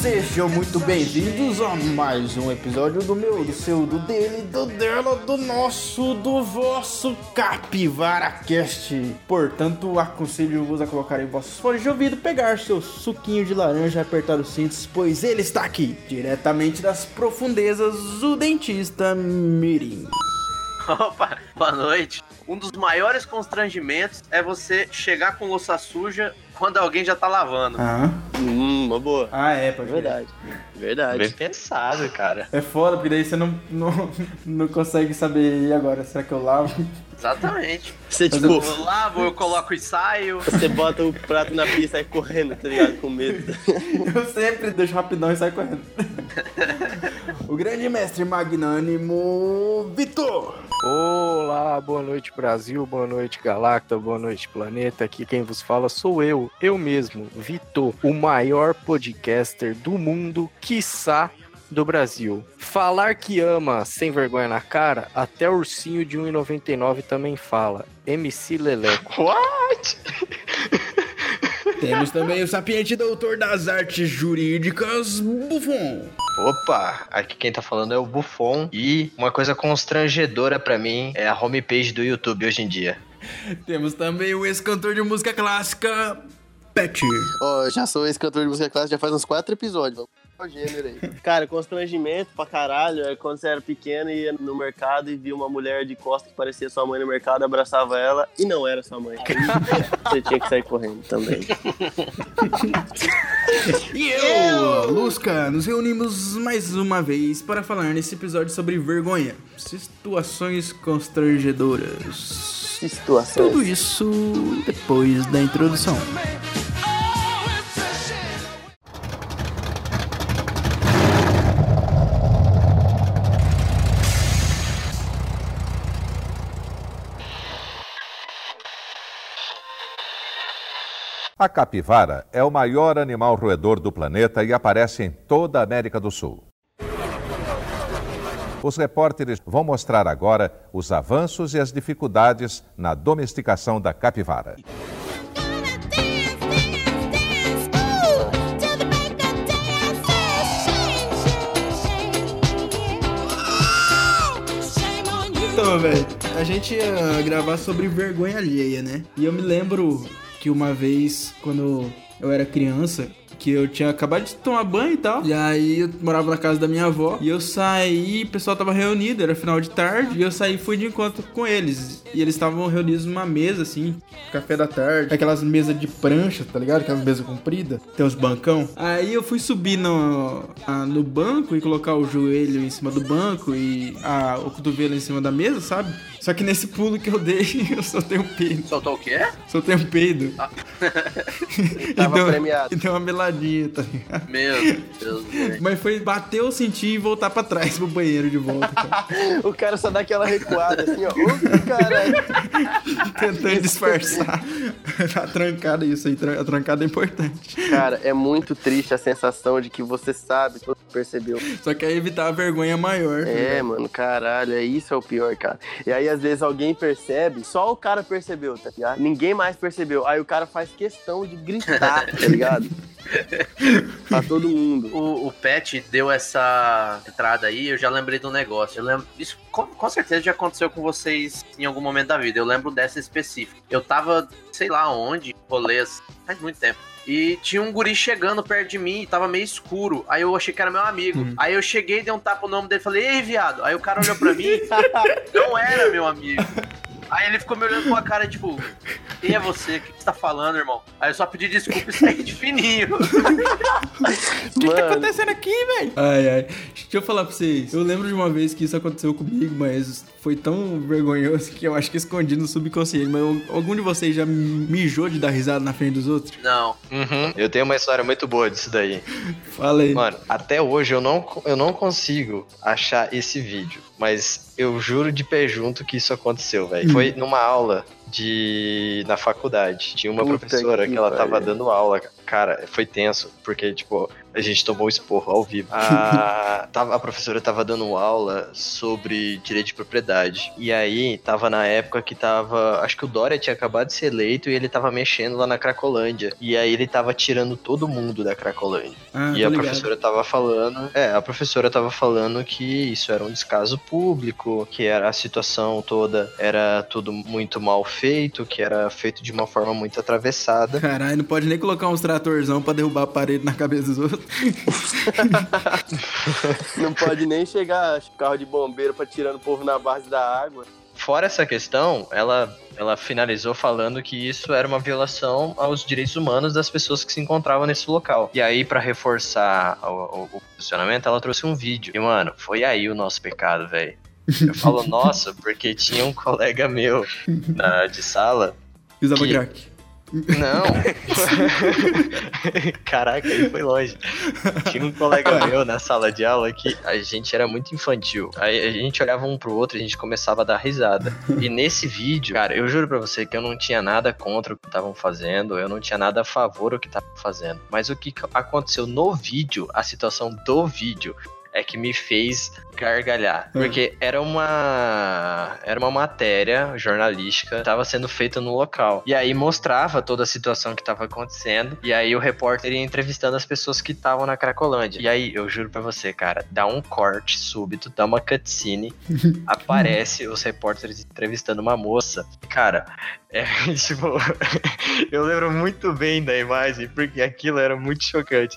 Sejam muito bem-vindos a mais um episódio do meu, do seu, do dele, do dela, do nosso, do vosso Capivara Cast. Portanto, aconselho-vos a colocar em vossos fones de ouvido, pegar seu suquinho de laranja e apertar os cintos, pois ele está aqui, diretamente das profundezas, o dentista Mirim. Opa, boa noite. Um dos maiores constrangimentos é você chegar com louça suja quando alguém já tá lavando. Ah, Hum, uma boa. ah é, pode. Verdade. Verdade. Bem pensado, cara. É foda, porque daí você não, não, não consegue saber, e agora, será que eu lavo? Exatamente. Você, tipo, Eu lavo, eu coloco e saio. você bota o prato na pia e sai correndo, tá ligado? Com medo. Eu sempre deixo rapidão e saio correndo. o grande mestre magnânimo Vitor. Olá, boa noite Brasil, boa noite Galacta, boa noite planeta. Aqui quem vos fala sou eu, eu mesmo, Vitor, o maior podcaster do mundo, quiçá do Brasil. Falar que ama sem vergonha na cara, até ursinho de 1,99 também fala. MC Leleco. What? Temos também o sapiente doutor das artes jurídicas, Buffon. Opa, aqui quem tá falando é o Buffon. E uma coisa constrangedora pra mim é a homepage do YouTube hoje em dia. Temos também o ex-cantor de música clássica, Pet. Ó, eu já sou esse cantor de música clássica já faz uns quatro episódios. O gênero aí. Cara, constrangimento pra caralho é quando você era pequeno e ia no mercado e via uma mulher de costas que parecia sua mãe no mercado, abraçava ela e não era sua mãe. Aí você tinha que sair correndo também. E eu, Lusca, nos reunimos mais uma vez para falar nesse episódio sobre vergonha, situações constrangedoras. Situação. Tudo isso depois da introdução. A capivara é o maior animal roedor do planeta e aparece em toda a América do Sul. Os repórteres vão mostrar agora os avanços e as dificuldades na domesticação da capivara. Então, velho, a gente ia gravar sobre vergonha alheia, né? E eu me lembro que uma vez, quando eu era criança, que eu tinha acabado de tomar banho e tal. E aí eu morava na casa da minha avó. E eu saí, o pessoal tava reunido, era final de tarde. E eu saí e fui de encontro com eles. E eles estavam reunidos numa mesa, assim, café da tarde. Aquelas mesas de prancha, tá ligado? Aquelas mesas compridas. Tem uns bancão. Aí eu fui subir no, a- no banco e colocar o joelho em cima do banco e a- o cotovelo em cima da mesa, sabe? Só que nesse pulo que eu dei, eu soltei um peido. Soltou o quê? Soltei um peido. Tava deu, premiado. E deu uma meladinha, tá ligado? Meu Deus. Mas foi bater, eu senti e voltar pra trás pro banheiro de volta, cara. O cara só dá aquela recuada assim, ó. Ô, caralho. Tentando disfarçar. a trancada, isso aí, a trancada é importante. Cara, é muito triste a sensação de que você sabe, você percebeu. Só que é evitar a vergonha maior. tá É, ligado? mano, caralho, é isso é o pior, cara. E aí, às vezes, alguém percebe, só o cara percebeu, tá ligado? Ninguém mais percebeu. Aí o cara faz questão de gritar, tá ligado? pra todo mundo. O, o Pet deu essa entrada aí, eu já lembrei do negócio. Eu lembro. Isso com, com certeza já aconteceu com vocês em algum momento da vida. Eu lembro dessa em específico. Eu tava, sei lá onde, rolês, faz muito tempo. E tinha um guri chegando perto de mim e tava meio escuro. Aí eu achei que era meu amigo. Aí eu cheguei, dei um tapa no nome dele e falei, ei, viado. Aí o cara olhou pra mim, não era meu amigo. Aí ele ficou me olhando com a cara, tipo, quem é você? O que você tá falando, irmão? Aí eu só pedi desculpa e saí de fininho. O que, que tá acontecendo aqui, velho? Ai, ai. Deixa eu falar pra vocês. Eu lembro de uma vez que isso aconteceu comigo, mas foi tão vergonhoso que eu acho que escondi no subconsciente. Mas eu- algum de vocês já mijou de dar risada na frente dos outros? Não. Uhum. Eu tenho uma história muito boa disso daí. Fala aí. Mano, até hoje eu não, eu não consigo achar esse vídeo. Mas eu juro de pé junto que isso aconteceu, velho. Foi numa aula de na faculdade. Tinha uma Puta professora que que, ela tava dando aula. Cara, foi tenso, porque, tipo, a gente tomou esporro ao vivo. A, tava, a professora tava dando aula sobre direito de propriedade. E aí, tava na época que tava. Acho que o Dória tinha acabado de ser eleito e ele tava mexendo lá na Cracolândia. E aí ele tava tirando todo mundo da Cracolândia. Ah, E a ligado. professora tava falando. É, a professora tava falando que isso era um descaso público, que era a situação toda era tudo muito mal feito, que era feito de uma forma muito atravessada. Caralho, não pode nem colocar uns tratorzão pra derrubar a parede na cabeça dos outros. Não pode nem chegar carro de bombeiro pra tirando o povo na base da água. Fora essa questão, ela, ela finalizou falando que isso era uma violação aos direitos humanos das pessoas que se encontravam nesse local. E aí, pra reforçar o, o, o posicionamento, ela trouxe um vídeo. E, mano, foi aí o nosso pecado, velho. Eu falo, nossa, porque tinha um colega meu na, de sala E usava Que- crack. Não. Caraca, aí foi longe. Tinha um colega meu na sala de aula que a gente era muito infantil. Aí a gente olhava um pro outro e a gente começava a dar risada. E nesse vídeo, cara, eu juro pra você que eu não tinha nada contra o que estavam fazendo, eu não tinha nada a favor do que estavam fazendo. Mas o que aconteceu no vídeo, a situação do vídeo, é que me fez gargalhar. Hum. Porque era uma era uma matéria jornalística que estava sendo feita no local. E aí mostrava toda a situação que estava acontecendo. E aí o repórter ia entrevistando as pessoas que estavam na Cracolândia. E aí, eu juro pra você, cara, dá um corte súbito, dá uma cutscene, aparece os repórteres entrevistando uma moça. Cara, é tipo, eu lembro muito bem da imagem, porque aquilo era muito chocante.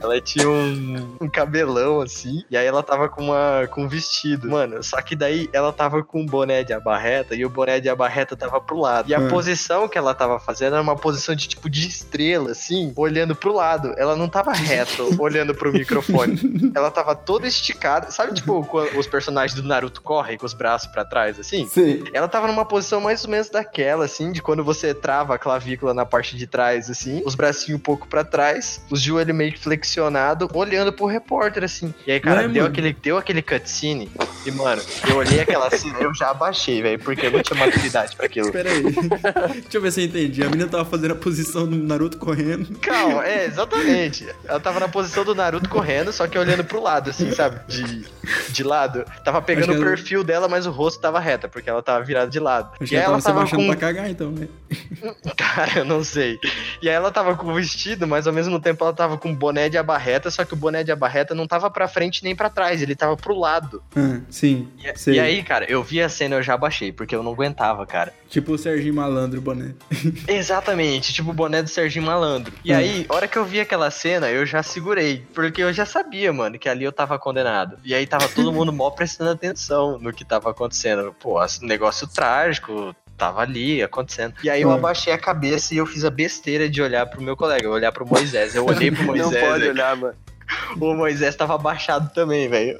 Ela tinha um, um cabelão assim, e aí ela tava com uma com um vestido. Mano, só que daí ela tava com um boné de abarreta e o boné de abarreta tava pro lado. E a Hum. posição que ela tava fazendo era uma posição de tipo de estrela, assim, olhando pro lado. Ela não tava reto, olhando pro microfone. Ela tava toda esticada. Sabe, tipo, os personagens do Naruto correm com os braços pra trás, assim? Sim. Ela tava numa posição mais ou menos daquela, assim, de quando você trava a clavícula na parte de trás, assim, os bracinhos um pouco pra trás, os joelhos meio que flexionado, olhando pro repórter, assim. E aí, cara, Ué, deu mano. aquele, deu aquele cutscene, e, mano, eu olhei aquela cena, eu já abaixei, velho, porque eu não tinha maturidade pra aquilo. Espera aí. Deixa eu ver se eu entendi. A menina tava fazendo a posição do Naruto correndo. Calma, é, exatamente. Ela tava na posição do Naruto correndo, só que olhando pro lado, assim, sabe? De, de lado. Tava pegando o ela- perfil dela, mas o rosto tava reta, porque ela tava virada de lado. Acho e ela ela tava se tava abaixando com pra cagar, então, né? Cara, eu não sei. E aí ela tava com o vestido, mas ao mesmo tempo ela tava com boné de abarreta, só que o boné de abarreta não tava pra frente nem pra trás, ele tava pro lado. Ah, sim. E, e aí, cara, eu vi a cena e eu já baixei, porque eu não aguentava, cara. Tipo o Serginho Malandro, boné. Exatamente, tipo o boné do Serginho Malandro. E Hum. aí, a hora que eu vi aquela cena, eu já segurei, porque eu já sabia, mano, que ali eu tava condenado. E aí tava todo mundo mó prestando atenção no que tava acontecendo. Pô, negócio trágico, tava ali acontecendo. E aí eu Hum. abaixei a cabeça e eu fiz a besteira de olhar pro meu colega, olhar pro Moisés. Eu olhei pro Moisés. não pode olhar, mano. O Moisés tava abaixado também, velho.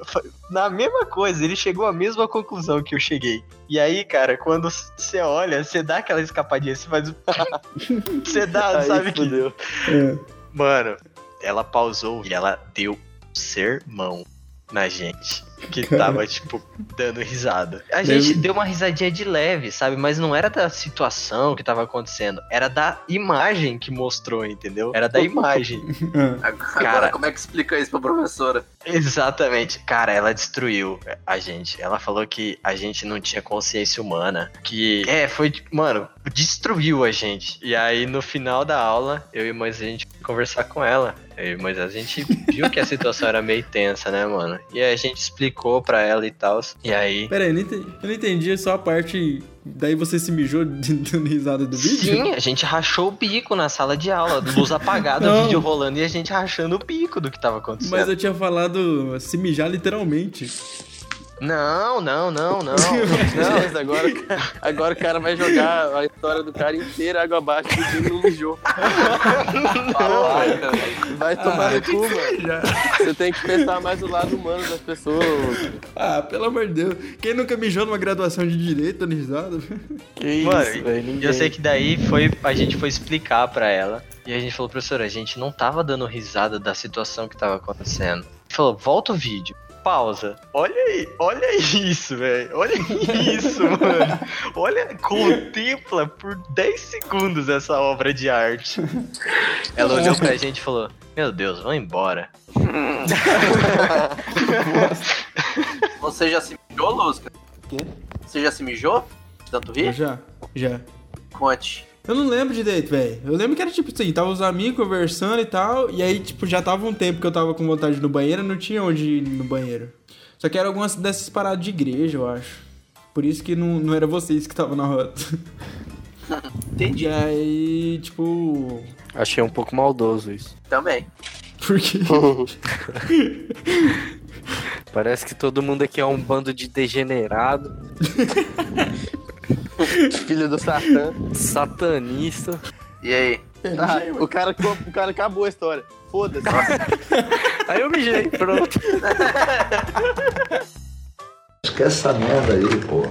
Na mesma coisa, ele chegou à mesma conclusão que eu cheguei. E aí, cara, quando você olha, você dá aquela escapadinha, você faz. Você dá, Aí sabe que. É. Mano, ela pausou e ela deu sermão na gente. Que tava, tipo, dando risada. A gente deu uma risadinha de leve, sabe? Mas não era da situação que tava acontecendo. Era da imagem que mostrou, entendeu? Era da imagem. Agora, Cara. como é que explica isso pra professora? Exatamente. Cara, ela destruiu a gente. Ela falou que a gente não tinha consciência humana. Que. É, foi. Mano, destruiu a gente. E aí, no final da aula, eu e o Moisés, a gente foi conversar com ela. Eu e o Moisés, a gente viu que a situação era meio tensa, né, mano? E aí a gente explicou pra ela e tal. E aí. Pera aí, eu não entendi, eu não entendi só a parte. Daí você se mijou de- dando risada do vídeo? Sim, a gente rachou o bico na sala de aula, luz apagada, o vídeo rolando e a gente rachando o bico do que tava acontecendo. Mas eu tinha falado se mijar literalmente. Não, não, não, não. Beleza, agora, agora o cara vai jogar a história do cara inteira água abaixo porque ele não mijou. Velho. Vai tomar Ah, no cu, mano. Você tem que pensar mais o lado humano das pessoas. Ah, pelo amor de Deus. Quem nunca mijou numa graduação de direito dando risada? Que isso, Mano, velho. Ninguém. Eu sei que daí foi, a gente foi explicar pra ela. E a gente falou, professora, a gente não tava dando risada da situação que tava acontecendo. Falou, volta o vídeo. Pausa. Olha aí, olha isso, velho. Olha isso, mano. Olha, contempla por 10 segundos essa obra de arte. Ela olhou pra gente e falou: Meu Deus, vão embora. Você já se mijou, Lusca? Quê? Você já se mijou? Tanto Eu rir? já, já. Conte. Eu não lembro direito, velho. Eu lembro que era tipo assim, tava os amigos conversando e tal, e aí, tipo, já tava um tempo que eu tava com vontade de ir no banheiro, não tinha onde ir no banheiro. Só que era algumas dessas paradas de igreja, eu acho. Por isso que não, não era vocês que estavam na rota. Entendi. E aí, tipo. Achei um pouco maldoso isso. Também. Porque. Parece que todo mundo aqui é um bando de degenerado, Filho do Satã. satanista. E aí? Ah, o, cara, o cara acabou a história. Foda-se. Aí eu mijei, pronto. Esquece essa merda aí, pô.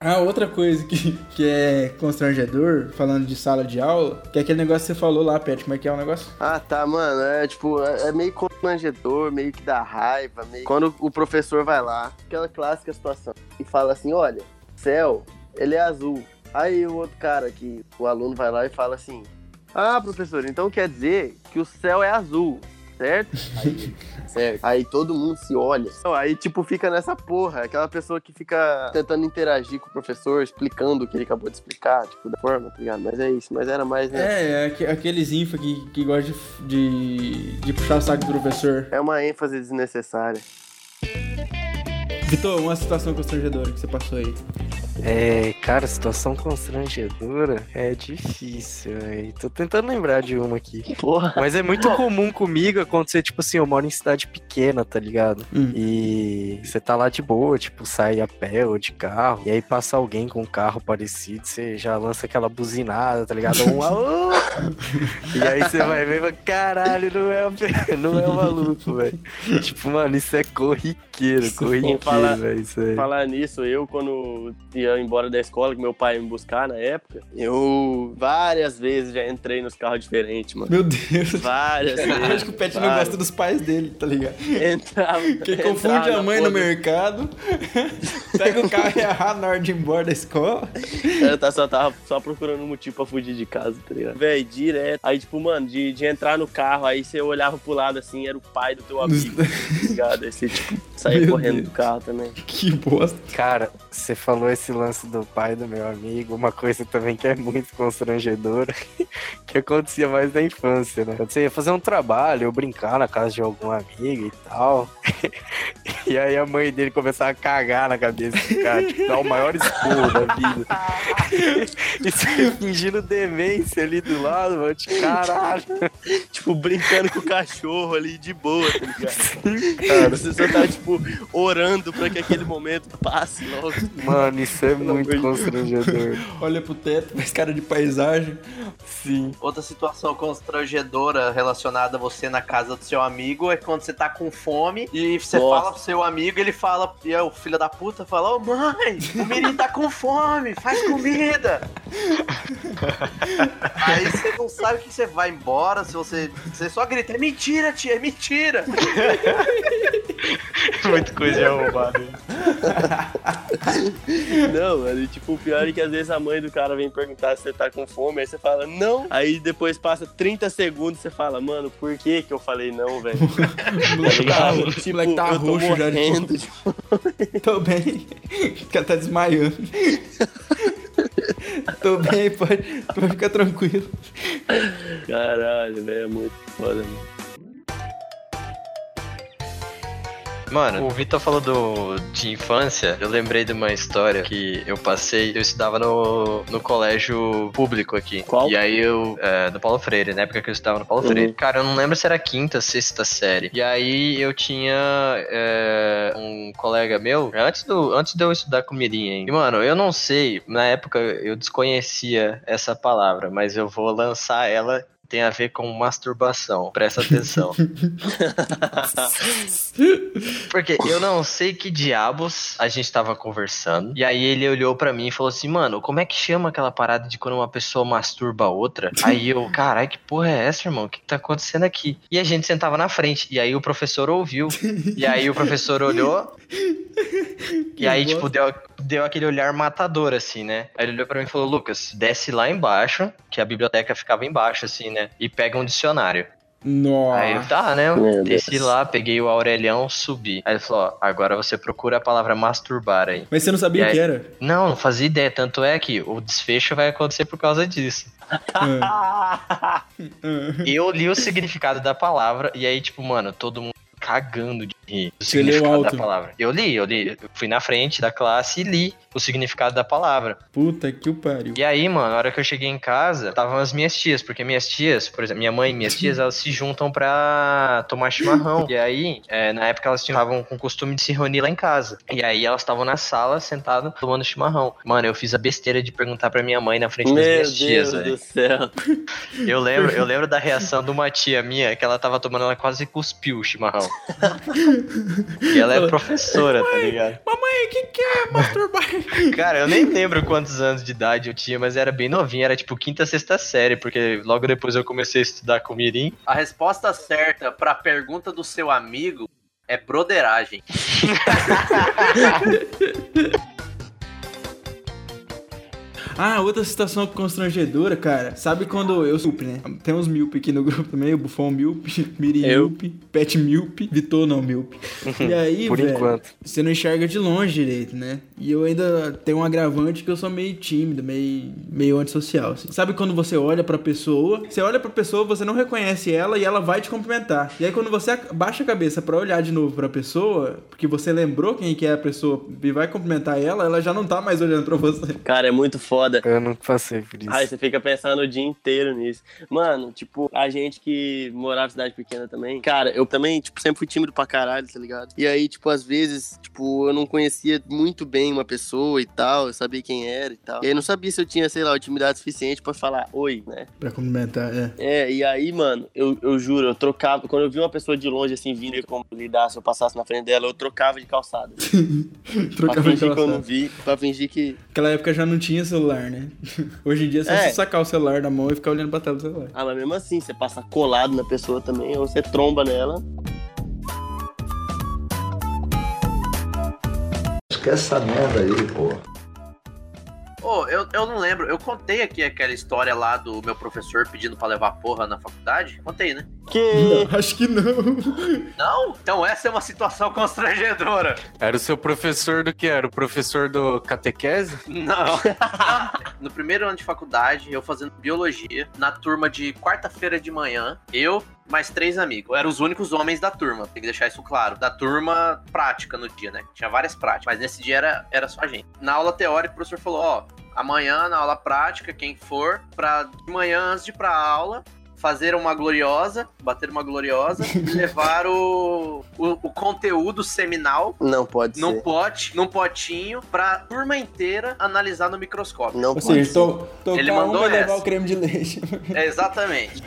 Ah, outra coisa que, que é constrangedor, falando de sala de aula, que é aquele negócio que você falou lá, Pet, como é que é o negócio? Ah, tá, mano. É tipo, é é meio constrangedor, meio que dá raiva. Meio... Quando o professor vai lá, aquela clássica situação, e fala assim: olha, céu, ele é azul. Aí o outro cara que o aluno vai lá e fala assim: Ah, professor, então quer dizer que o céu é azul, certo? Aí, certo. Aí todo mundo se olha. Aí, tipo, fica nessa porra. Aquela pessoa que fica tentando interagir com o professor, explicando o que ele acabou de explicar, tipo, da forma, tá ligado? Mas é isso, mas era mais, né? É, é aque- aqueles infa que, que gostam de, de, de puxar o saco do professor. É uma ênfase desnecessária. Vitor, uma situação constrangedora que você passou aí. É, cara, situação constrangedora é difícil, véi. Tô tentando lembrar de uma aqui. Porra. Mas é muito comum comigo acontecer, tipo assim, eu moro em cidade pequena, tá ligado? Hum. E você tá lá de boa, tipo, sai a pé ou de carro, e aí passa alguém com um carro parecido, você já lança aquela buzinada, tá ligado? Um alô! e aí você vai ver e fala, caralho, não é, o- não é o maluco, velho. Tipo, mano, isso é corriqueiro, corriqueiro, falar- velho, aí. Falar nisso, eu quando ia embora da escola, que meu pai ia me buscar na época, eu várias vezes já entrei nos carros diferentes, mano. Meu Deus. Várias Eu vezes. acho que o Pet não várias. gosta dos pais dele, tá ligado? Entrava. Quem entrava confunde a mãe no do- mercado, pega o carro e errar na hora de ir embora da escola. Eu tá- só tava só procurando um motivo pra fugir de casa, tá ligado? Véi, direto. Aí, tipo, mano, de, de entrar no carro, aí você olhava pro lado assim, era o pai do teu amigo, tá ligado? Aí você, tipo, saía correndo Deus. do carro também. Que bosta. Cara, você falou esse lance do pai do meu amigo, uma coisa também que é muito constrangedora, que acontecia mais na infância, né? Quando você ia fazer um trabalho ou brincar na casa de algum amigo e tal, e aí a mãe dele começava a cagar na cabeça do cara, tipo, dar o maior esporro da vida. e você fingindo demência ali do lado, mano, de caralho. Tipo, brincando com o cachorro ali de boa, tá ligado? Cara, Você só tá, tipo, orando pra que aquele momento passe logo. mano, isso é muito constrangedor. Olha pro teto, faz cara de paisagem. Sim. Outra situação constrangedora relacionada a você na casa do seu amigo é quando você tá com fome e você Nossa. fala pro seu amigo, ele fala, e aí o filho da puta fala, ô mãe, o menino tá com fome, faz comida. aí você não sabe que você vai embora, se você, você só grita, é mentira, tia, é mentira. Muita coisa arrombada. Não, mano, e, tipo, o pior é que às vezes a mãe do cara vem perguntar se você tá com fome, aí você fala, não. Aí depois passa 30 segundos e você fala, mano, por que que eu falei não, velho? O moleque tá, o Tipo, moleque tá roxo já de morrendo fome. Tô bem. O cara tá desmaiando. Tô bem, pode, pode ficar tranquilo. Caralho, velho, é muito foda, mano. Mano, o Vitor falou do, de infância. Eu lembrei de uma história que eu passei. Eu estudava no, no colégio público aqui. Qual? E aí eu. É, no Paulo Freire, na época que eu estudava no Paulo Uhum. Freire. Cara, eu não lembro se era quinta, sexta série. E aí eu tinha é, um colega meu, antes, do, antes de eu estudar com Mirim ainda. E, mano, eu não sei, na época eu desconhecia essa palavra, mas eu vou lançar ela tem a ver com masturbação. Presta atenção. Porque eu não sei que diabos a gente tava conversando. E aí ele olhou pra mim e falou assim: Mano, como é que chama aquela parada de quando uma pessoa masturba a outra? Aí eu, carai, que porra é essa, irmão? O que, que tá acontecendo aqui? E a gente sentava na frente. E aí o professor ouviu. E aí o professor olhou. E aí, tipo, deu, deu aquele olhar matador, assim, né? Aí ele olhou pra mim e falou: Lucas, desce lá embaixo, que a biblioteca ficava embaixo, assim, né? E pega um dicionário. Nossa. Aí eu, tá, né? Meu Desci Deus. lá, peguei o Aurelião, subi. Aí ele falou: ó, agora você procura a palavra masturbar aí. Mas você não sabia o que era? Não, não fazia ideia. Tanto é que o desfecho vai acontecer por causa disso. Ah. Eu li o significado da palavra e aí, tipo, mano, todo mundo cagando de rir do Você significado da palavra. Eu li, eu li. Eu fui na frente da classe e li o significado da palavra. Puta que o pariu. E aí, mano, na hora que eu cheguei em casa, estavam as minhas tias, porque minhas tias, por exemplo, minha mãe e minhas tias, elas se juntam pra tomar chimarrão. E aí, é, na época elas estavam com o costume de se reunir lá em casa. E aí elas estavam na sala, sentadas, tomando chimarrão. Mano, eu fiz a besteira de perguntar pra minha mãe na frente das Meu minhas tias, Deus velho. do céu. Eu lembro, eu lembro da reação de uma tia minha, que ela tava tomando, ela quase cuspiu o chimarrão. E ela é professora, tá ligado? Mamãe, o que, que é masturbar? Cara, eu nem lembro quantos anos de idade eu tinha, mas era bem novinho, era tipo quinta, sexta série, porque logo depois eu comecei a estudar com o Mirim. A resposta certa pra pergunta do seu amigo é broderagem. Ah, outra situação constrangedora, cara. Sabe quando eu supe, né? Tem uns Milp aqui no grupo também, o Bufão Milp, Miri. Milp, Pet Milp, Vitor não Milp. E aí, Por velho, enquanto. você não enxerga de longe direito, né? E eu ainda tenho um agravante que eu sou meio tímido, meio, meio antissocial. assim. Sabe quando você olha pra pessoa, você olha pra pessoa, você não reconhece ela e ela vai te cumprimentar. E aí quando você baixa a cabeça pra olhar de novo pra pessoa, porque você lembrou quem que é a pessoa e vai cumprimentar ela, ela já não tá mais olhando pra você. Cara, é muito foda. Eu não passei por isso. Aí você fica pensando o dia inteiro nisso. Mano, tipo, a gente que morava em cidade pequena também. Cara, eu também, tipo, sempre fui tímido pra caralho, tá ligado? E aí, tipo, às vezes, tipo, eu não conhecia muito bem uma pessoa e tal, eu sabia quem era e tal. E aí eu não sabia se eu tinha, sei lá, intimidade suficiente pra falar oi, né? Pra cumprimentar, é. É, e aí, mano, eu, eu juro, eu trocava. Quando eu vi uma pessoa de longe assim vindo e como lidar, se eu passasse na frente dela, eu trocava de calçada. pra Trocava fingir aquela que eu não vi, pra fingir que. Naquela época já não tinha celular, né? Hoje em dia é só É. você sacar o celular da mão e ficar olhando pra tela do celular. Ah, mas mesmo assim, você passa colado na pessoa também, ou você tromba nela. Esquece essa merda aí, pô. Ô, eu, eu não lembro, eu contei aqui aquela história lá do meu professor pedindo pra levar porra na faculdade? Contei, né? Que. Não, acho que não. Não? Então essa é uma situação constrangedora. Era o seu professor do que? Era o professor do catequese? Não. no primeiro ano de faculdade, eu fazendo biologia, na turma de quarta-feira de manhã, eu mais três amigos. Eram os únicos homens da turma, tem que deixar isso claro. Da turma prática no dia, né? Tinha várias práticas, mas nesse dia era, era só a gente. Na aula teórica, o professor falou: ó, amanhã na aula prática, quem for, pra de manhã antes de ir pra aula, fazer uma gloriosa, bater uma gloriosa e levar o, o, o conteúdo seminal Não pode num ser. pote, num potinho, pra turma inteira analisar no microscópio. Não Ou pode seja, ser. to, Ele mandou uma levar essa. o creme de leite. É, exatamente.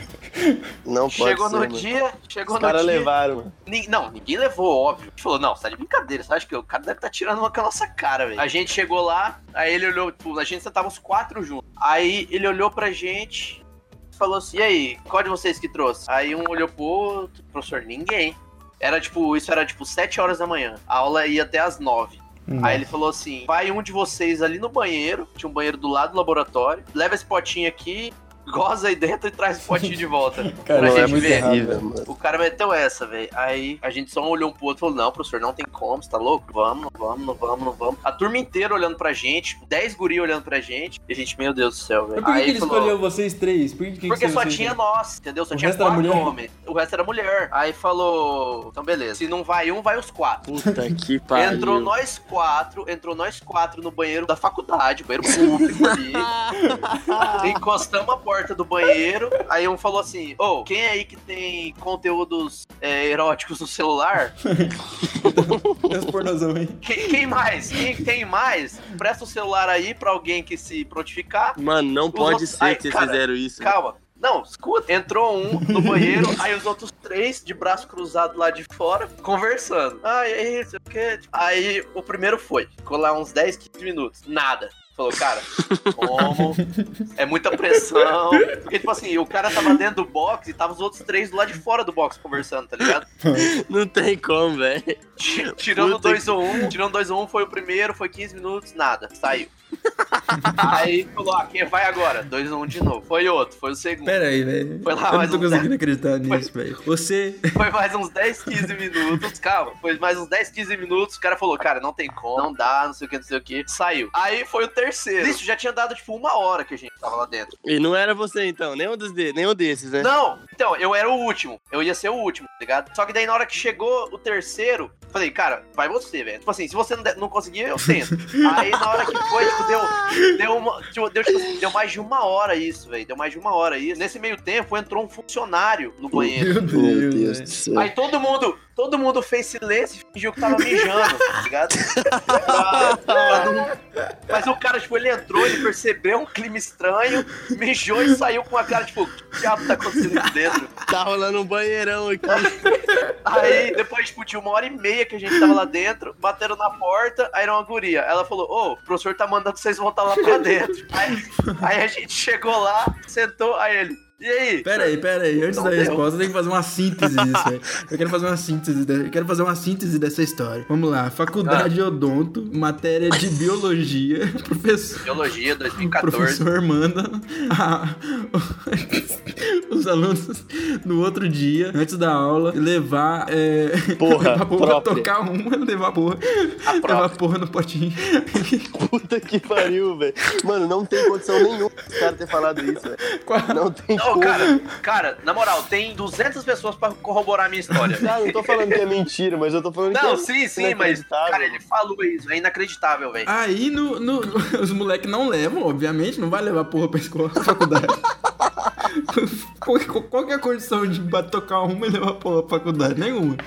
Não pode chegou ser. no mano. dia, chegou Os no caras dia. levaram, mano. Ni- Não, ninguém levou, óbvio. A gente falou, não, você tá de brincadeira, você acha que o cara deve estar tirando uma com a nossa cara, velho. A gente chegou lá, aí ele olhou, tipo, a gente sentava os quatro juntos. Aí ele olhou pra gente e falou assim: e aí, qual de vocês que trouxe? Aí um olhou pro outro, professor, ninguém. Era tipo, isso era tipo sete horas da manhã. A aula ia até às nove. Aí ele falou assim: vai um de vocês ali no banheiro, tinha um banheiro do lado do laboratório, leva esse potinho aqui, goza aí dentro e traz o potinho de volta. Cara, pra é gente muito ver. errado. Terrível, velho. mano. O cara meteu essa, velho. Aí a gente só olhou um pro outro e falou: Não, professor, não tem como, você tá louco? Vamos, não vamos, não vamos, não vamos. A turma inteira olhando pra gente, tipo, 10 guri olhando pra gente. E a gente, meu Deus do céu, velho. por que, Aí que ele falou, escolheu vocês três? Por que que Porque que só tinha três? nós, entendeu? Só O tinha quatro mulher? homens. O resto era mulher. Aí falou: Então beleza, se não vai um, vai os quatro. Puta que pariu. Entrou nós quatro, entrou nós quatro no banheiro da faculdade, banheiro público ali. Encostamos a porta do banheiro. Aí um falou assim: Ô, quem aí que tem conteúdos é, eróticos no celular? Esse pornozão, hein? Quem, quem mais? Quem tem mais? Presta o celular aí pra alguém que se prontificar. Mano, não pode ser Ai, que vocês cara, fizeram isso. Calma. Não, escuta. Entrou um no banheiro, aí os outros três de braço cruzado lá de fora, conversando. Ah, e aí, sei o quê. Aí o primeiro foi. Ficou lá uns 10, 15 minutos. Nada. Falou, cara, como? É muita pressão. Porque, tipo assim, o cara tava dentro do box e tava os outros três do lado de fora do box conversando, tá ligado? Não tem como, velho. Ti- Tirando Puta 2 ou 1, um, tirando 2 ou 1 um, foi o primeiro, foi 15 minutos, nada, saiu. Aí falou, ah, quem vai agora? 2 ou 1 um de novo. Foi outro, foi o segundo. Pera aí, velho. Foi lá Eu não mais tô um conseguindo acreditar nisso, velho. Você. Foi mais uns 10, 15 minutos, calma. Foi mais uns 10, 15 minutos, o cara falou, cara, não tem como, não dá, não sei o que, não sei o que. Saiu. Aí foi o terceiro. Isso já tinha dado, tipo, uma hora que a gente tava lá dentro. E não era você então, nenhum, dos de... nenhum desses, né? Não, então, eu era o último. Eu ia ser o último, tá ligado? Só que daí na hora que chegou o terceiro, falei, cara, vai você, velho. Tipo assim, se você não, der- não conseguir, eu tento. Aí na hora que foi, tipo, deu. Deu, uma, tipo, deu, tipo assim, deu mais de uma hora isso, velho. Deu mais de uma hora isso. Nesse meio tempo entrou um funcionário no banheiro. Meu Meu Deus, Deus velho. do céu. Aí todo mundo, todo mundo fez silêncio e fingiu que tava mijando, tá ligado? Pra- pra não- Mas o cara, tipo, ele entrou, ele percebeu um clima estranho, mijou e saiu com a cara, tipo, o que diabo tá acontecendo aqui dentro? Tá rolando um banheirão aqui. Aí, depois, tipo, de uma hora e meia que a gente tava lá dentro, bateram na porta, aí era uma guria. Ela falou, ô, o professor tá mandando vocês voltar lá pra dentro. Aí, aí a gente chegou lá, sentou, aí ele, e aí? Pera aí, pera aí. Antes Não da deu. resposta, tem que fazer uma síntese disso, velho. Eu quero fazer uma síntese, de- eu quero fazer uma síntese dessa história. Vamos lá. Faculdade de Odonto, matéria de biologia, professor. Biologia, O 2014. professor manda a- os alunos no outro dia, antes da aula, levar. É, Porra, levar porra, tocar uma, levar porra. A Levar porra no potinho. Puta que pariu, velho. Mano, não tem condição nenhuma os caras ter falado isso, velho. Não tem Não, como. cara, cara, na moral, tem 200 pessoas pra corroborar a minha história. Não, não tô falando que é mentira, mas eu tô falando que Não, é sim, sim, mas, cara, ele falou isso, é inacreditável, velho. Aí no, no- os moleques não levam, obviamente, não vai levar porra pra escola, pra faculdade. qual, qual- qual que é a condição de tocar uma e levar pra faculdade? Nenhuma.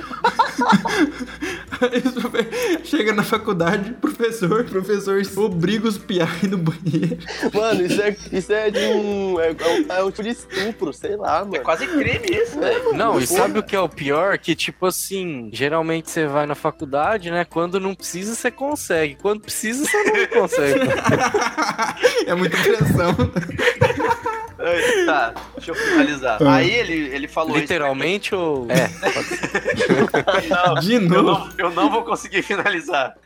Chega na faculdade, professor, professor obriga os piá a ir no banheiro. Mano, isso é, isso é de um. É, é um, é um tipo de estupro, sei lá, É mano. quase crime isso, velho. Não, e sabe o que é o pior? Que, tipo assim, geralmente você vai na faculdade, né? Quando não precisa, você consegue. Quando precisa, você não consegue. É muita pressão. Tá, deixa eu finalizar. Aí ele, ele falou Literalmente ou. É. isso. Não, De eu novo. não, eu não vou conseguir finalizar.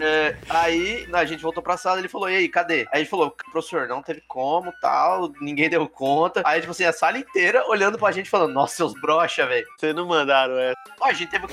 É, aí a gente voltou pra sala ele falou: E aí, cadê? Aí a gente falou: Professor, não teve como, tal, ninguém deu conta. Aí, tipo assim, a sala inteira olhando pra gente falando: Nossa, seus broxa, velho. Vocês não mandaram essa. Ó, a gente teve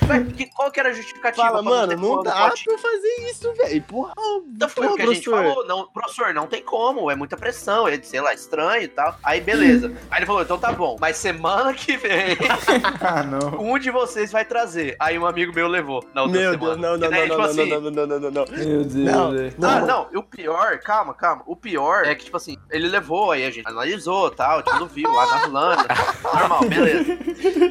Qual que era a justificativa? Fala, mano, não dá pra fazer isso, velho. Porra, Então foi porra, o que a gente falou. Não, professor, não tem como, é muita pressão, é, sei lá, estranho e tal. Aí, beleza. Aí ele falou, então tá bom, mas semana que vem, Ah, não. um de vocês vai trazer. Aí um amigo meu levou na outra Meu semana. Deus, não, não, daí, não, tipo não, assim, não, não, não, não, não, não. Meu Deus, Não. velho. Ah, não, o pior, calma, calma. O pior é que, tipo assim, ele levou, aí a gente analisou tal, tudo viu lá na Irlanda. Normal, beleza.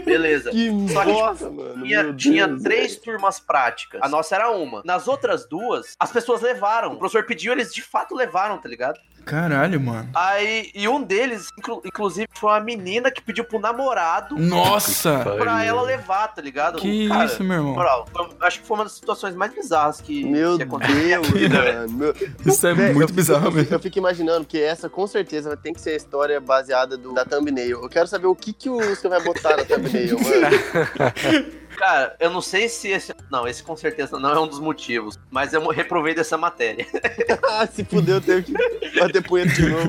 Beleza. Que Só que, tipo, bosta, mano. Tinha, tinha Deus, três velho. turmas práticas. A nossa era uma. Nas outras duas, as pessoas levaram. O professor pediu, eles de fato levaram, tá ligado? Caralho, mano. Aí, e um deles, inclu- inclusive, foi uma menina que pediu pro namorado Nossa! pra ela levar, tá ligado? Que Cara, isso, meu irmão? moral, acho que foi uma das situações mais bizarras que, Meu que aconteceu. Deus, mano. Meu... Isso é Véi, muito eu bizarro fico, mesmo. Eu fico imaginando que essa com certeza tem que ser a história baseada do, da thumbnail. Eu quero saber o que, que o você vai botar na thumbnail, mano. Cara, eu não sei se esse. Não, esse com certeza não é um dos motivos. Mas eu reprovei dessa matéria. ah, se fudeu, eu tenho que bater punheta de novo.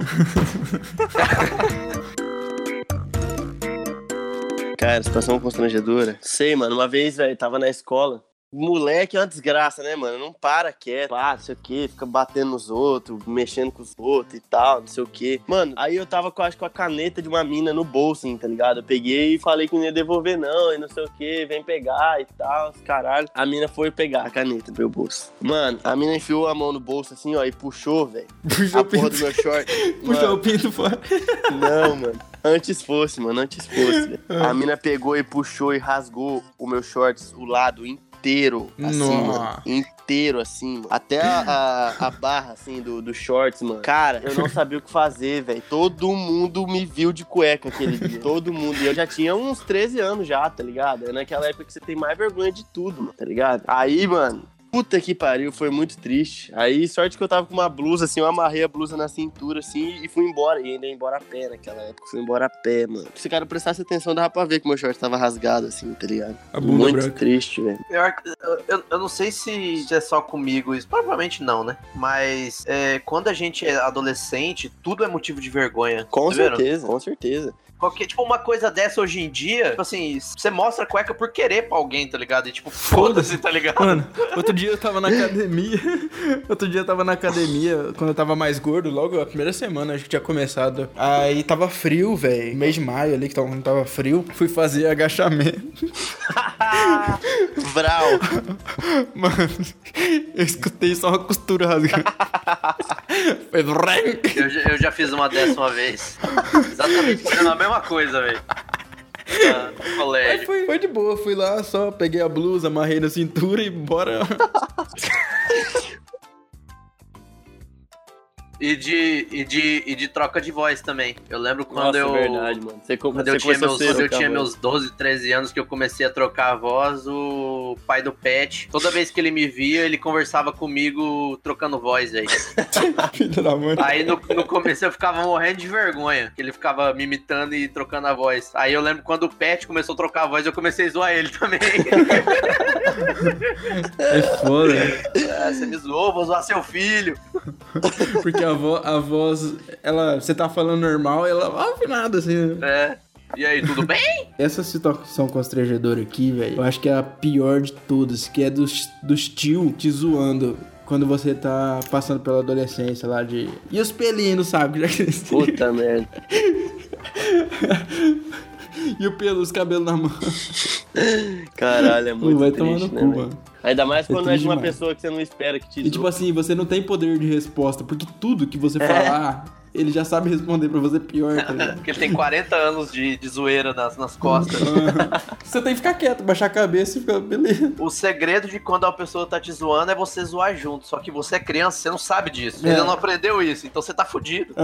Cara, situação constrangedora. Sei, mano, uma vez, velho, tava na escola. Moleque é uma desgraça, né, mano? Não para quieto, ah, não sei o que, fica batendo nos outros, mexendo com os outros e tal, não sei o que. Mano, aí eu tava com, acho com a caneta de uma mina no bolso, assim, tá ligado? Eu peguei e falei que não ia devolver, não, e não sei o que, vem pegar e tal, caralho. A mina foi pegar a caneta do meu bolso. Mano, a mina enfiou a mão no bolso assim, ó, e puxou, velho, Puxou a o porra do pinto. meu short. Puxou Mano, o pinto fora. não, mano. Antes fosse, mano, antes fosse. velho. A mina pegou e puxou e rasgou o meu shorts, o lado inteiro. Assim, Nossa. mano. inteiro, assim, mano. Até a, a, a barra, assim, do, do shorts, mano. Cara, eu não sabia o que fazer, velho. Todo mundo me viu de cueca aquele dia. Todo mundo. E eu já tinha uns 13 anos já, tá ligado? É naquela época que você tem mais vergonha de tudo, mano, tá ligado? Aí, mano, Puta que pariu, foi muito triste. Aí, sorte que eu tava com uma blusa, assim, eu amarrei a blusa na cintura, assim, e fui embora. E ainda ia embora a pé naquela época. Fui embora a pé, mano. Se o cara prestasse atenção, dava pra ver que meu short tava rasgado, assim, tá ligado? A bunda muito branca. triste, velho. Eu, eu, eu não sei se é só comigo isso. Provavelmente não, né? Mas é, quando a gente é adolescente, tudo é motivo de vergonha. Com tá vendo? certeza, com certeza. Qualquer, tipo, uma coisa dessa hoje em dia, tipo assim, você mostra a cueca por querer pra alguém, tá ligado? E tipo, foda-se, tá ligado? Mano, outro dia eu tava na academia. Outro dia eu tava na academia, quando eu tava mais gordo, logo a primeira semana, acho que tinha começado. Aí tava frio, velho. Mês de maio ali, que tava, tava frio. Fui fazer agachamento. Vral. Mano, eu escutei só uma costura rasgando. Foi vreng. Eu, já- eu já fiz uma dessa uma vez. Exatamente fazendo a mesma coisa, velho. Ah, no Aí colégio. foi, foi de boa, fui lá, só peguei a blusa, amarrei na cintura e bora. E de, e, de, e de troca de voz também. Eu lembro quando Nossa, eu. é verdade, mano. Você, Quando você eu tinha, meus, quando eu tinha meus 12, 13 anos que eu comecei a trocar a voz, o pai do Pet, toda vez que ele me via, ele conversava comigo trocando voz aí. Filho da mãe. Aí no, no começo eu ficava morrendo de vergonha, que ele ficava me imitando e trocando a voz. Aí eu lembro quando o Pet começou a trocar a voz, eu comecei a zoar ele também. É foda, né? Ah, você me zoou, vou zoar seu filho. Porque a, vo a voz, ela, você tá falando normal e ela, ah, nada assim. né? É. E aí, tudo bem? Essa situação constrangedora aqui, velho, eu acho que é a pior de todas, que é dos, dos tio te zoando. Quando você tá passando pela adolescência lá de. E os pelinhos já cresci. Puta merda. E o pelo, os cabelos na mão. Caralho, é muito vai tomar triste, no né, cu, mano. Ainda mais É quando é de triste uma demais. pessoa que você não espera que te E tipo assim, você não tem poder de resposta, porque tudo que você É. falar, ele já sabe responder pra você pior, tá ligado? Porque ele tem 40 anos de, de zoeira nas, nas costas. você tem que ficar quieto, baixar a cabeça e ficar, beleza. O segredo de quando a pessoa tá te zoando é você zoar junto. Só que você é criança, você não sabe disso. É. ainda não aprendeu isso, então você tá fudido.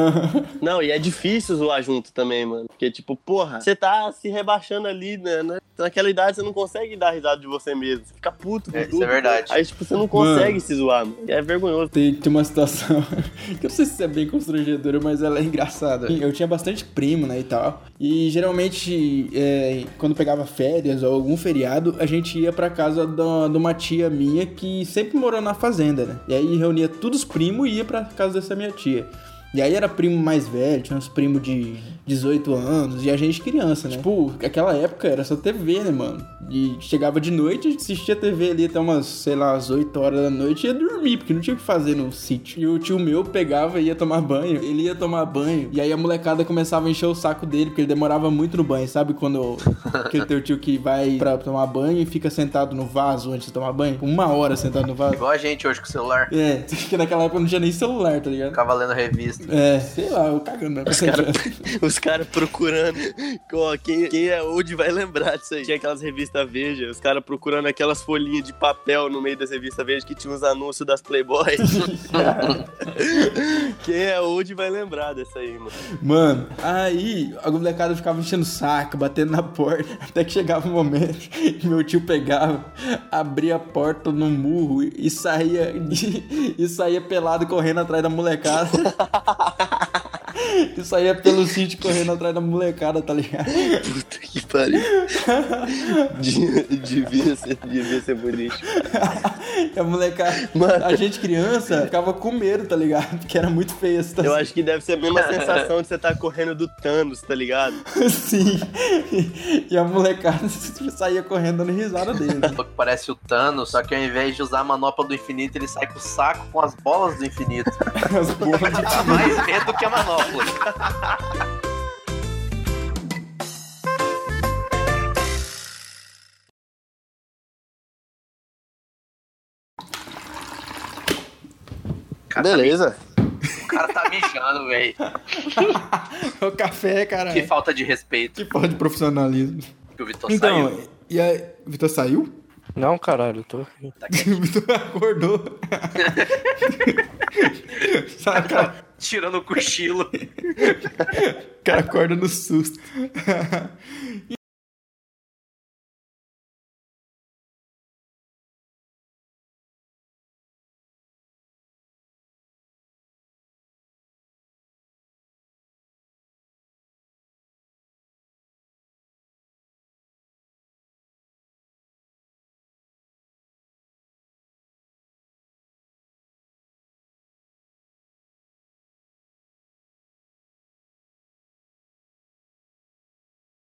Não, e é difícil zoar junto também, mano. Porque, tipo, porra, você tá se rebaixando ali, né? né? Naquela idade você não consegue dar risada de você mesmo. Você fica puto com É, isso é verdade. Aí, tipo, você não consegue se zoar, mano. E é vergonhoso. Tem, tem uma situação que eu não sei se é bem constrangedora, mas ela é engraçada. Eu tinha bastante primo, né, e tal. E geralmente, é, quando pegava férias ou algum feriado, a gente ia pra casa da- de uma tia minha que sempre morou na fazenda, né? E aí reunia todos os primos e ia pra casa dessa minha tia. E aí era primo mais velho, tinha uns primos de 18 anos, e a gente criança, né? Tipo, aquela época era só TV, né, mano? E chegava de noite, a gente assistia TV ali até umas, sei lá, às 8 horas da noite e ia dormir, porque não tinha o que fazer no sítio. E o tio meu pegava e ia tomar banho, ele ia tomar banho, e aí a molecada começava a encher o saco dele, porque ele demorava muito no banho, sabe? Quando aquele teu tio que vai pra tomar banho e fica sentado no vaso antes de tomar banho, uma hora sentado no vaso. Igual a gente hoje com o celular. É, que naquela época não tinha nem celular, tá ligado? Ficava lendo revista. É, sei lá, eu cagando. Né? Os os cara procurando. Ó, quem, quem é old vai lembrar disso aí. Tinha aquelas revistas Veja, os caras procurando aquelas folhinhas de papel no meio das revistas Veja que tinha os anúncios das Playboy. quem é old vai lembrar dessa aí, mano. Mano, aí a molecada ficava enchendo o saco, batendo na porta, até que chegava um momento que meu tio pegava, abria a porta no murro e, e saía e, saía pelado correndo atrás da molecada. E saía pelo sítio correndo atrás da molecada, tá ligado? Puta que pariu. De- devia, ser, devia ser bonito. E a molecada, Mano. a gente criança ficava com medo, tá ligado? Porque era muito feia essa Eu acho que deve ser a mesma sensação de você estar correndo do Thanos, tá ligado? Sim. E a molecada saía correndo dando risada dele. né? Parece o Thanos, só que ao invés de usar a manopla do infinito, ele sai com o saco com as bolas do infinito. As bolas de Dá mais medo que a manopla. Tá Beleza. O cara tá mijando, velho. o café, cara. Que falta de respeito Que porra de profissionalismo. que o Vitor Então, saiu. e aí, o Vitor saiu? Não, caralho, eu tô. Tá quietinho. Tu acordou. Sabe, cara, Tirando o cochilo. o cara acorda no susto.